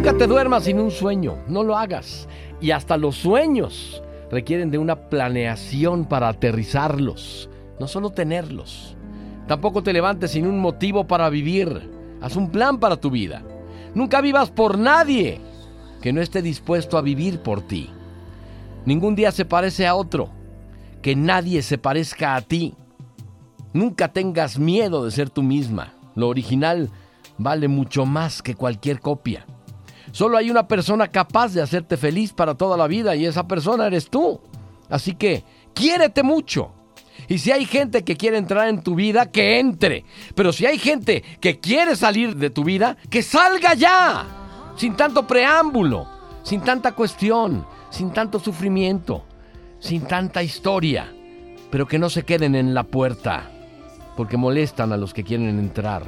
Nunca te duermas sin un sueño, no lo hagas. Y hasta los sueños requieren de una planeación para aterrizarlos, no solo tenerlos. Tampoco te levantes sin un motivo para vivir. Haz un plan para tu vida. Nunca vivas por nadie que no esté dispuesto a vivir por ti. Ningún día se parece a otro. Que nadie se parezca a ti. Nunca tengas miedo de ser tú misma. Lo original vale mucho más que cualquier copia. Solo hay una persona capaz de hacerte feliz para toda la vida y esa persona eres tú. Así que, quiérete mucho. Y si hay gente que quiere entrar en tu vida, que entre. Pero si hay gente que quiere salir de tu vida, que salga ya. Sin tanto preámbulo, sin tanta cuestión, sin tanto sufrimiento, sin tanta historia. Pero que no se queden en la puerta, porque molestan a los que quieren entrar.